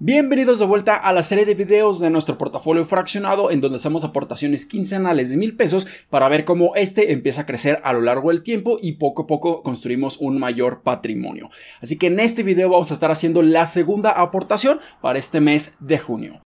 Bienvenidos de vuelta a la serie de videos de nuestro portafolio fraccionado en donde hacemos aportaciones quincenales de mil pesos para ver cómo este empieza a crecer a lo largo del tiempo y poco a poco construimos un mayor patrimonio. Así que en este video vamos a estar haciendo la segunda aportación para este mes de junio.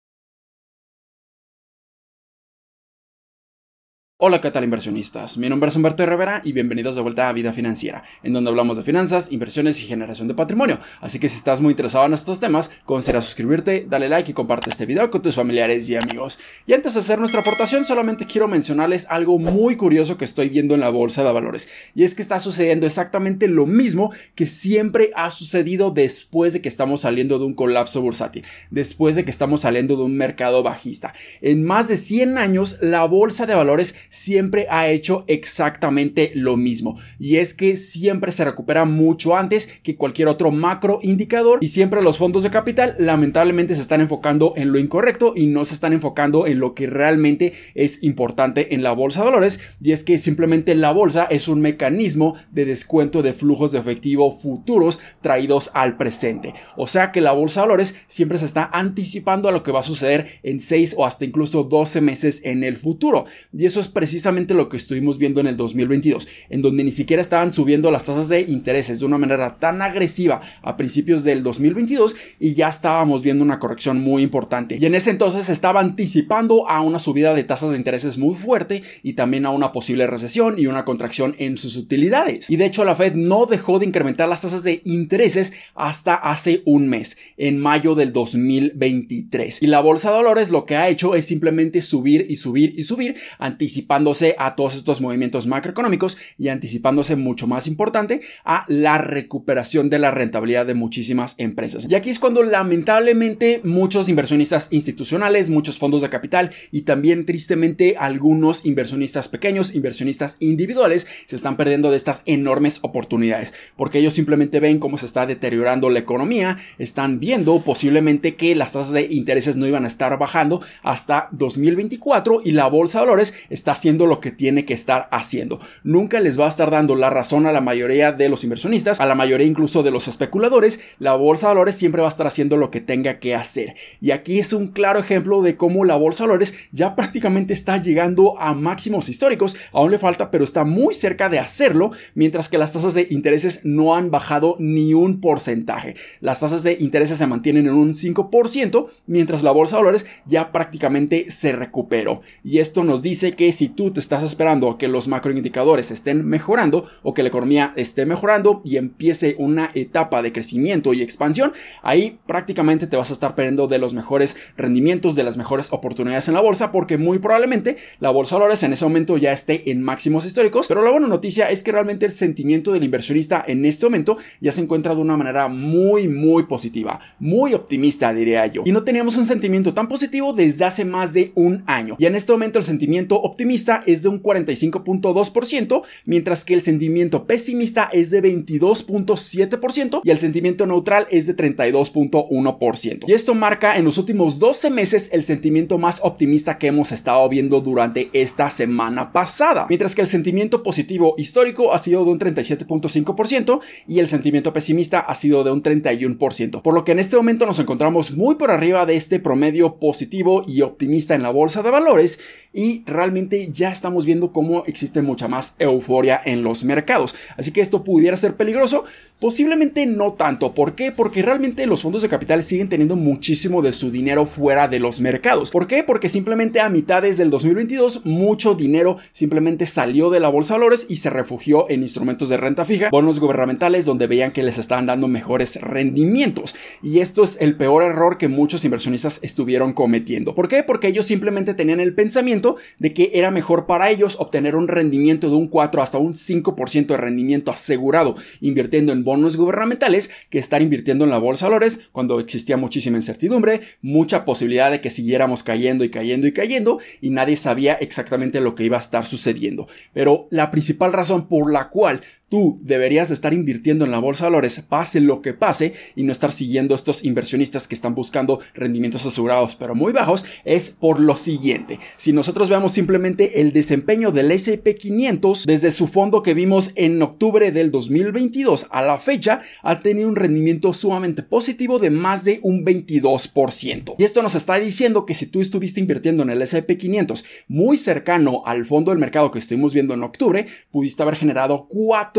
Hola, ¿qué tal inversionistas? Mi nombre es Humberto Rivera y bienvenidos de vuelta a Vida Financiera, en donde hablamos de finanzas, inversiones y generación de patrimonio. Así que si estás muy interesado en estos temas, considera suscribirte, dale like y comparte este video con tus familiares y amigos. Y antes de hacer nuestra aportación, solamente quiero mencionarles algo muy curioso que estoy viendo en la bolsa de valores. Y es que está sucediendo exactamente lo mismo que siempre ha sucedido después de que estamos saliendo de un colapso bursátil, después de que estamos saliendo de un mercado bajista. En más de 100 años, la bolsa de valores siempre ha hecho exactamente lo mismo. Y es que siempre se recupera mucho antes que cualquier otro macro indicador y siempre los fondos de capital lamentablemente se están enfocando en lo incorrecto y no se están enfocando en lo que realmente es importante en la bolsa de valores y es que simplemente la bolsa es un mecanismo de descuento de flujos de efectivo futuros traídos al presente. O sea que la bolsa de valores siempre se está anticipando a lo que va a suceder en 6 o hasta incluso 12 meses en el futuro. Y eso es precisamente lo que estuvimos viendo en el 2022, en donde ni siquiera estaban subiendo las tasas de intereses de una manera tan agresiva a principios del 2022 y ya estábamos viendo una corrección muy importante. Y en ese entonces estaba anticipando a una subida de tasas de intereses muy fuerte y también a una posible recesión y una contracción en sus utilidades. Y de hecho la Fed no dejó de incrementar las tasas de intereses hasta hace un mes, en mayo del 2023. Y la bolsa de valores lo que ha hecho es simplemente subir y subir y subir, anticipando anticipándose a todos estos movimientos macroeconómicos y anticipándose mucho más importante a la recuperación de la rentabilidad de muchísimas empresas. Y aquí es cuando lamentablemente muchos inversionistas institucionales, muchos fondos de capital y también tristemente algunos inversionistas pequeños, inversionistas individuales se están perdiendo de estas enormes oportunidades porque ellos simplemente ven cómo se está deteriorando la economía, están viendo posiblemente que las tasas de intereses no iban a estar bajando hasta 2024 y la bolsa de valores está haciendo lo que tiene que estar haciendo. Nunca les va a estar dando la razón a la mayoría de los inversionistas, a la mayoría incluso de los especuladores. La bolsa de valores siempre va a estar haciendo lo que tenga que hacer. Y aquí es un claro ejemplo de cómo la bolsa de valores ya prácticamente está llegando a máximos históricos. Aún le falta, pero está muy cerca de hacerlo, mientras que las tasas de intereses no han bajado ni un porcentaje. Las tasas de intereses se mantienen en un 5%, mientras la bolsa de valores ya prácticamente se recuperó. Y esto nos dice que si tú te estás esperando a que los macroindicadores estén mejorando o que la economía esté mejorando y empiece una etapa de crecimiento y expansión, ahí prácticamente te vas a estar perdiendo de los mejores rendimientos, de las mejores oportunidades en la bolsa, porque muy probablemente la bolsa de valores en ese momento ya esté en máximos históricos. Pero la buena noticia es que realmente el sentimiento del inversionista en este momento ya se encuentra de una manera muy, muy positiva, muy optimista, diría yo. Y no teníamos un sentimiento tan positivo desde hace más de un año. Y en este momento el sentimiento optimista es de un 45.2%, mientras que el sentimiento pesimista es de 22.7% y el sentimiento neutral es de 32.1%. Y esto marca en los últimos 12 meses el sentimiento más optimista que hemos estado viendo durante esta semana pasada, mientras que el sentimiento positivo histórico ha sido de un 37.5% y el sentimiento pesimista ha sido de un 31%, por lo que en este momento nos encontramos muy por arriba de este promedio positivo y optimista en la bolsa de valores y realmente ya estamos viendo cómo existe mucha más euforia en los mercados. Así que esto pudiera ser peligroso, posiblemente no tanto. ¿Por qué? Porque realmente los fondos de capital siguen teniendo muchísimo de su dinero fuera de los mercados. ¿Por qué? Porque simplemente a mitades del 2022 mucho dinero simplemente salió de la bolsa de valores y se refugió en instrumentos de renta fija, bonos gubernamentales donde veían que les estaban dando mejores rendimientos. Y esto es el peor error que muchos inversionistas estuvieron cometiendo. ¿Por qué? Porque ellos simplemente tenían el pensamiento de que era mejor para ellos obtener un rendimiento de un 4 hasta un 5% de rendimiento asegurado invirtiendo en bonos gubernamentales que estar invirtiendo en la bolsa de valores cuando existía muchísima incertidumbre, mucha posibilidad de que siguiéramos cayendo y cayendo y cayendo y nadie sabía exactamente lo que iba a estar sucediendo. Pero la principal razón por la cual tú deberías estar invirtiendo en la bolsa de valores pase lo que pase y no estar siguiendo estos inversionistas que están buscando rendimientos asegurados pero muy bajos es por lo siguiente. Si nosotros simplemente simplemente el desempeño del S&P 500 desde su fondo que vimos en octubre del 2022 a la fecha ha tenido un rendimiento sumamente positivo de más de un 22%. Y esto nos está diciendo que si tú estuviste invirtiendo en el S&P 500 muy cercano al fondo del mercado que estuvimos viendo en octubre, pudiste haber generado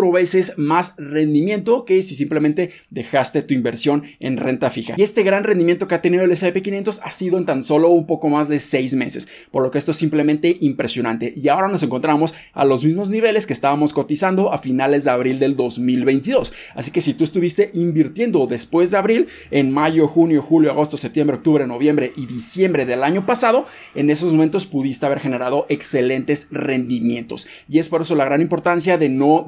veces más rendimiento que si simplemente dejaste tu inversión en renta fija. Y este gran rendimiento que ha tenido el S&P 500 ha sido en tan solo un poco más de seis meses, por lo que esto es simplemente impresionante. Y ahora nos encontramos a los mismos niveles que estábamos cotizando a finales de abril del 2022. Así que si tú estuviste invirtiendo después de abril, en mayo, junio, julio, agosto, septiembre, octubre, noviembre y diciembre del año pasado, en esos momentos pudiste haber generado excelentes rendimientos. Y es por eso la gran importancia de no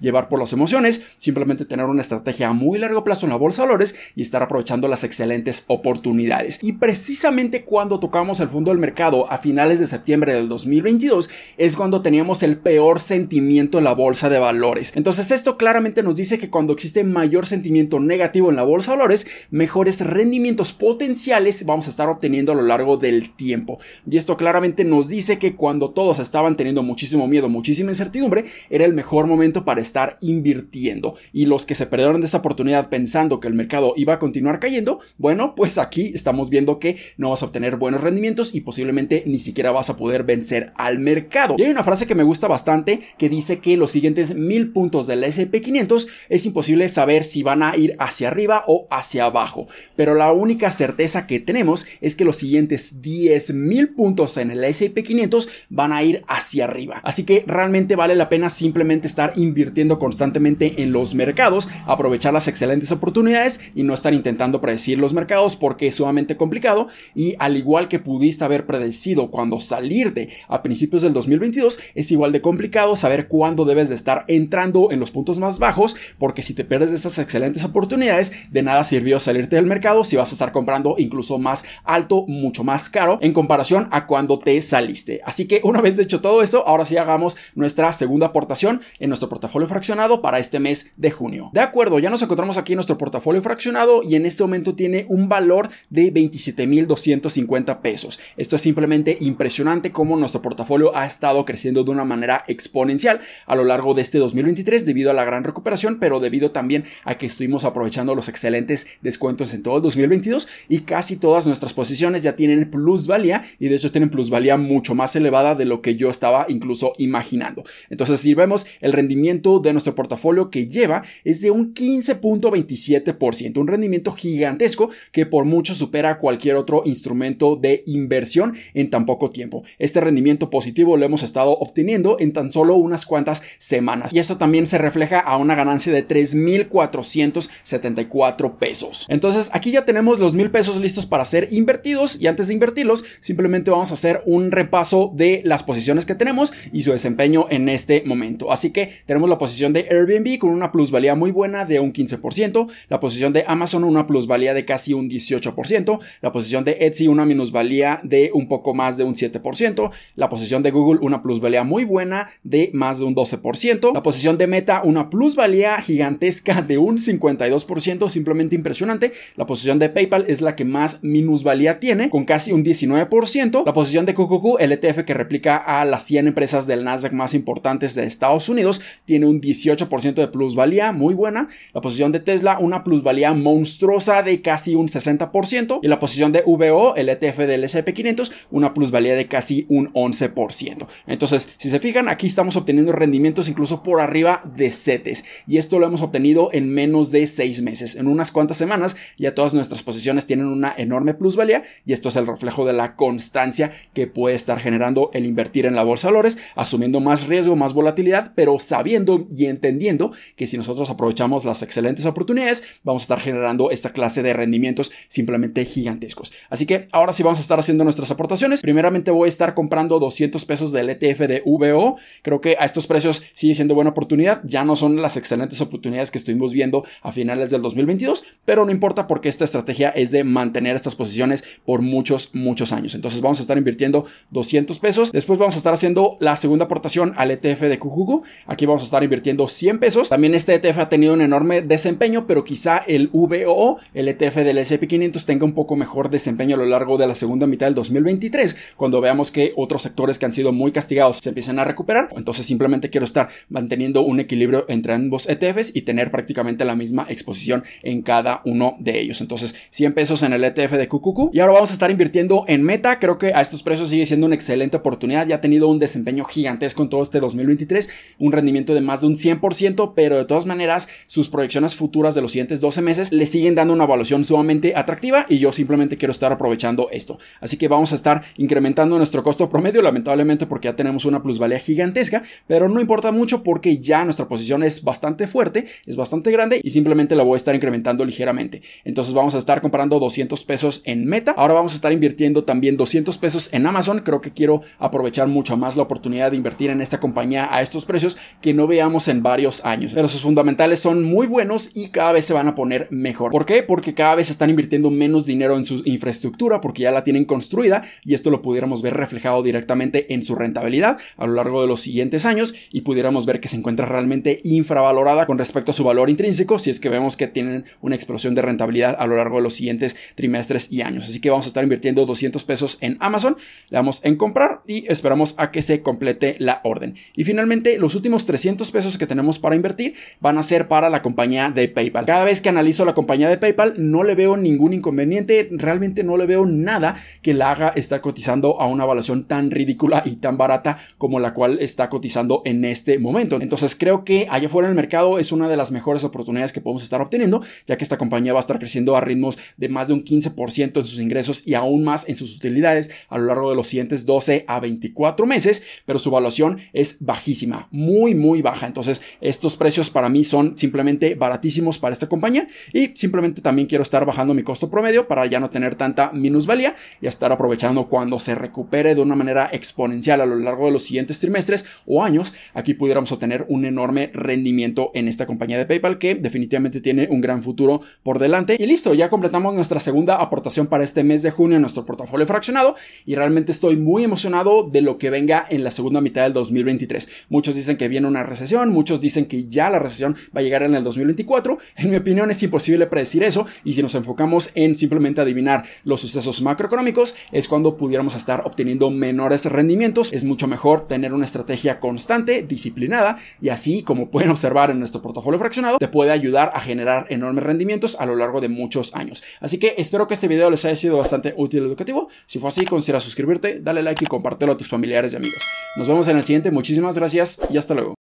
llevar por las emociones, simplemente tener una estrategia a muy largo plazo en la bolsa de valores y estar aprovechando las excelentes oportunidades. Y precisamente cuando tocamos el fondo del mercado a finales de septiembre del 2022 es cuando teníamos el peor sentimiento en la bolsa de valores. Entonces esto claramente nos dice que cuando existe mayor sentimiento negativo en la bolsa de valores, mejores rendimientos potenciales vamos a estar obteniendo a lo largo del tiempo. Y esto claramente nos dice que cuando todos estaban teniendo muchísimo miedo, muchísima incertidumbre, era el mejor momento para estar invirtiendo. Y los que se perdieron de esa oportunidad pensando que el mercado iba a continuar cayendo, bueno, pues aquí estamos viendo que no vas a obtener buenos rendimientos y posiblemente ni siquiera vas a poder vencer al mercado. Y hay una frase que me gusta bastante que dice que los siguientes mil puntos del SP500 es imposible saber si van a ir hacia arriba o hacia abajo, pero la única certeza que tenemos es que los siguientes 10 mil puntos en el SP500 van a ir hacia arriba. Así que realmente vale la pena simplemente estar invirtiendo constantemente en los mercados, aprovechar las excelentes oportunidades y no estar intentando predecir los mercados porque es sumamente complicado y al igual que pudiste haber predecido cuando salirte a principios del 2022, es igual de complicado saber cuándo debes de estar entrando en los puntos más bajos porque si te pierdes de esas excelentes oportunidades, de nada sirvió salirte del mercado si vas a estar comprando incluso más alto, mucho más caro en comparación a cuando te saliste. Así que una vez hecho todo eso, ahora sí hagamos nuestra segunda aportación en nuestro portafolio fraccionado para este mes de junio. De acuerdo, ya nos encontramos aquí en nuestro portafolio fraccionado y en este momento tiene un valor de 27.250 pesos. Esto es simplemente impresionante cómo nuestro portafolio ha estado creciendo de una manera exponencial a lo largo de este 2023 debido a la gran recuperación, pero debido también a que estuvimos aprovechando los excelentes descuentos en todo el 2022 y casi todas nuestras posiciones ya tienen plusvalía y de hecho tienen plusvalía mucho más elevada de lo que yo estaba incluso imaginando. Entonces, si vemos el rendimiento de nuestro portafolio que lleva es de un 15.27%, un rendimiento gigantesco que por mucho supera cualquier otro instrumento de inversión en tan poco tiempo. Este rendimiento positivo lo hemos estado obteniendo en tan solo unas cuantas semanas y esto también se refleja a una ganancia de 3.474 pesos. Entonces, aquí ya tenemos los mil pesos listos para ser invertidos y antes de invertirlos, simplemente vamos a hacer un repaso de las posiciones que tenemos y su desempeño en este momento. Así que tenemos la posición de Airbnb con una plusvalía muy buena de un 15%, la posición de Amazon una plusvalía de casi un 18%, la posición de Etsy una minusvalía de un poco más de un 7%, la posición de Google una plusvalía muy buena de más de un 12%, la posición de Meta una plusvalía gigantesca de un 52%, simplemente impresionante, la posición de PayPal es la que más minusvalía tiene con casi un 19%, la posición de QQQ, el ETF que replica a las 100 empresas del Nasdaq más importantes de Estados Unidos, tiene un 18% de plusvalía, muy buena, la posición de Tesla una plusvalía monstruosa de casi un 60% y la posición de VO, el ETF del S&P 500, una plusvalía de casi un 11%. Entonces, si se fijan, aquí estamos obteniendo rendimientos incluso por arriba de CETES y esto lo hemos obtenido en menos de 6 meses. En unas cuantas semanas ya todas nuestras posiciones tienen una enorme plusvalía y esto es el reflejo de la constancia que puede estar generando el invertir en la bolsa de valores, asumiendo más riesgo, más volatilidad, pero sabiendo y entendiendo que si nosotros aprovechamos las excelentes oportunidades, vamos a estar generando esta clase de rendimientos simplemente gigantescos. Así que ahora sí vamos a estar haciendo nuestras aportaciones. Primeramente voy a estar comprando 200 pesos del ETF de VO. Creo que a estos precios sigue siendo buena oportunidad. Ya no son las excelentes oportunidades que estuvimos viendo a finales del 2022, pero no importa porque esta estrategia es de mantener estas posiciones por muchos, muchos años. Entonces vamos a estar invirtiendo 200 pesos. Después vamos a estar haciendo la segunda aportación al ETF de Kujugu. Aquí vamos a estar invirtiendo 100 pesos. También este ETF ha tenido un enorme desempeño, pero quizá el VOO, el ETF del S&P 500 tenga un poco mejor desempeño a lo largo de la segunda mitad del 2023, cuando veamos que otros sectores que han sido muy castigados se empiecen a recuperar. Entonces simplemente quiero estar manteniendo un equilibrio entre ambos ETFs y tener prácticamente la misma exposición en cada uno de ellos. Entonces 100 pesos en el ETF de QQQ. Y ahora vamos a estar invirtiendo en Meta. Creo que a estos precios sigue siendo una excelente oportunidad. Ya ha tenido un desempeño gigantesco en todo este 2023, un rendimiento de más de un 100%, pero de todas maneras sus proyecciones futuras de los siguientes 12 meses le siguen dando una evaluación sumamente atractiva y yo simplemente quiero estar aprovechando esto. Así que vamos a estar incrementando nuestro costo promedio, lamentablemente porque ya tenemos una plusvalía gigantesca, pero no importa mucho porque ya nuestra posición es bastante fuerte, es bastante grande y simplemente la voy a estar incrementando ligeramente. Entonces vamos a estar comprando 200 pesos en Meta. Ahora vamos a estar invirtiendo también 200 pesos en Amazon. Creo que quiero aprovechar mucho más la oportunidad de invertir en esta compañía a estos precios que no veamos en varios años. Pero sus fundamentales son muy buenos y cada vez se van a poner mejor. ¿Por qué? Porque cada vez están invirtiendo menos dinero en su infraestructura porque ya la tienen construida y esto lo pudiéramos ver reflejado directamente en su rentabilidad a lo largo de los siguientes años y pudiéramos ver que se encuentra realmente infravalorada con respecto a su valor intrínseco si es que vemos que tienen una explosión de rentabilidad a lo largo de los siguientes trimestres y años. Así que vamos a estar invirtiendo 200 pesos en Amazon, le damos en comprar y esperamos a que se complete la orden. Y finalmente, los últimos 300 pesos que tenemos para invertir van a ser para la compañía de PayPal. Cada vez que analizo la compañía de PayPal no le veo ningún inconveniente, realmente no le veo nada que la haga estar cotizando a una evaluación tan ridícula y tan barata como la cual está cotizando en este momento. Entonces creo que allá afuera en el mercado es una de las mejores oportunidades que podemos estar obteniendo, ya que esta compañía va a estar creciendo a ritmos de más de un 15% en sus ingresos y aún más en sus utilidades a lo largo de los siguientes 12 a 24 meses, pero su evaluación es bajísima, muy, muy baja. Entonces, estos precios para mí son simplemente baratísimos para esta compañía y simplemente también quiero estar bajando mi costo promedio para ya no tener tanta minusvalía y estar aprovechando cuando se recupere de una manera exponencial a lo largo de los siguientes trimestres o años, aquí pudiéramos obtener un enorme rendimiento en esta compañía de PayPal que definitivamente tiene un gran futuro por delante. Y listo, ya completamos nuestra segunda aportación para este mes de junio en nuestro portafolio fraccionado y realmente estoy muy emocionado de lo que venga en la segunda mitad del 2023. Muchos dicen que viene una recesión, muchos dicen que ya la recesión va a llegar en el 2024. En mi opinión es imposible predecir eso y si nos enfocamos en simplemente adivinar los sucesos macroeconómicos es cuando pudiéramos estar obteniendo menores rendimientos. Es mucho mejor tener una estrategia constante, disciplinada y así como pueden observar en nuestro portafolio fraccionado te puede ayudar a generar enormes rendimientos a lo largo de muchos años. Así que espero que este video les haya sido bastante útil y educativo. Si fue así, considera suscribirte, dale like y compártelo a tus familiares y amigos. Nos vemos en el siguiente, muchísimas gracias y hasta luego.